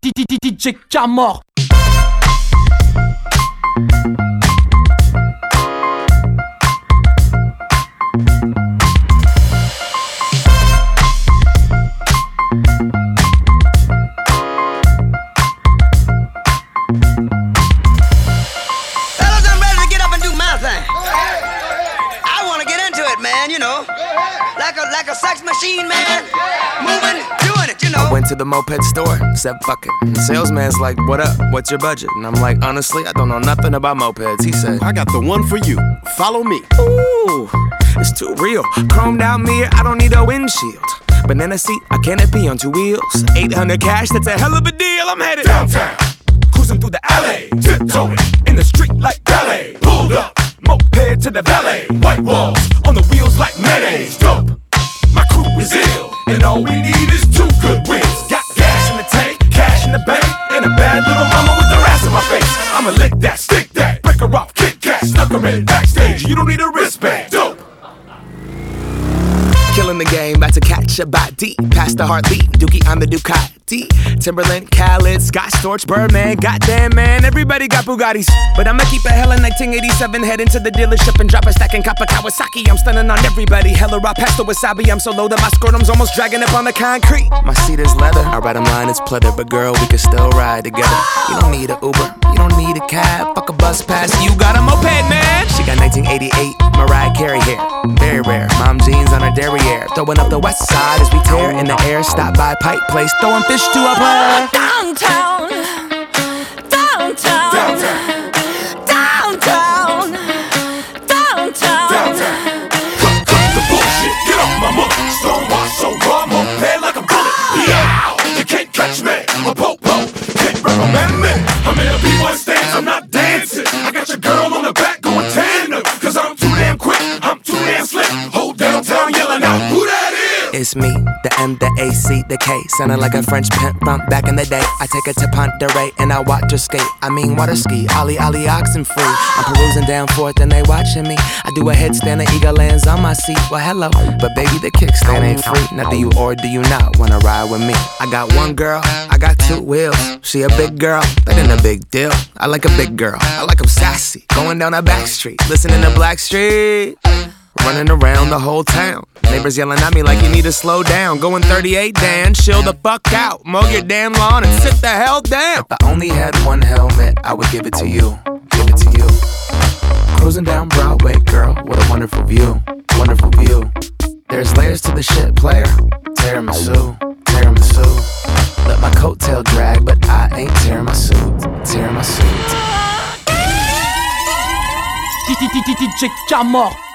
DJ Camor. Fellas, I'm ready to get up and do my thing. I want to get into it, man, you know. Like a like a sex machine, man. Moving, doing it, you know. Went to the moped store, said fuck it. And the salesman's like, what up? What's your budget? And I'm like, honestly, I don't know nothing about mopeds. He said, I got the one for you. Follow me. ooh, it's too real. Chromed out mirror, I don't need a windshield. Banana seat, a canopy on two wheels. 800 cash, that's a hell of a deal. I'm headed downtown, cruising through the alley, tiptoeing in the street like ballet. Pulled up, moped to the valet, white walls on the wheels kick cat, snuck her in backstage. You don't need a wristband. Dope. Killing the game, about to catch a body. Past the heartbeat, Dookie on the Ducati. Timbaland, Khaled, Scott Storch, Birdman. Goddamn, man, everybody got Bugattis. But I'ma keep a hella 1987, head into the dealership and drop a stack in Kappa Kawasaki. I'm stunning on everybody. Hella raw pasta wasabi. I'm so low that my scrotum's almost dragging up on the concrete. My seat is leather. I ride a line, it's pleather. But girl, we can still ride together. You don't need a Uber, you don't need a cab. Fuck a bus pass, you got a moped, man. She got 1988 Mariah Carey hair. Very rare. Mom jeans on her derriere. Throwing up the west side as we tear in the air. Stop by Pike Place, throwing fish to a player. Downtown, downtown, Downtown. downtown, downtown. Cut, cut the bullshit, get off my muck. Stonewash so raw, moped like a bullet. Yeah, you can't catch me. A popo, It's me, the M, the A, C, the K. Sounding like a French pimp from back in the day. I take her to Ponderay and I watch her skate. I mean, water ski, Ollie, Ollie, oxen free. I'm perusing down forth and they watching me. I do a headstand, the eagle lands on my seat. Well, hello, but baby, the kickstand ain't free. Now, do you or do you not wanna ride with me? I got one girl, I got two wheels. She a big girl, that ain't a big deal. I like a big girl, I like 'em sassy. Going down a back street, listening to Blackstreet. Running around the whole town. Neighbors yelling at me like you need to slow down. Going 38, Dan, chill the fuck out. Mow your damn lawn and sit the hell down. If I only had one helmet, I would give it to you. Give it to you. Cruising down Broadway, girl, what a wonderful view. Wonderful view. There's layers to the shit, player. Tiramisu, tiramisu. Let my coattail drag, but I ain't tearing my suit. Tearing my suit. DJ Camor.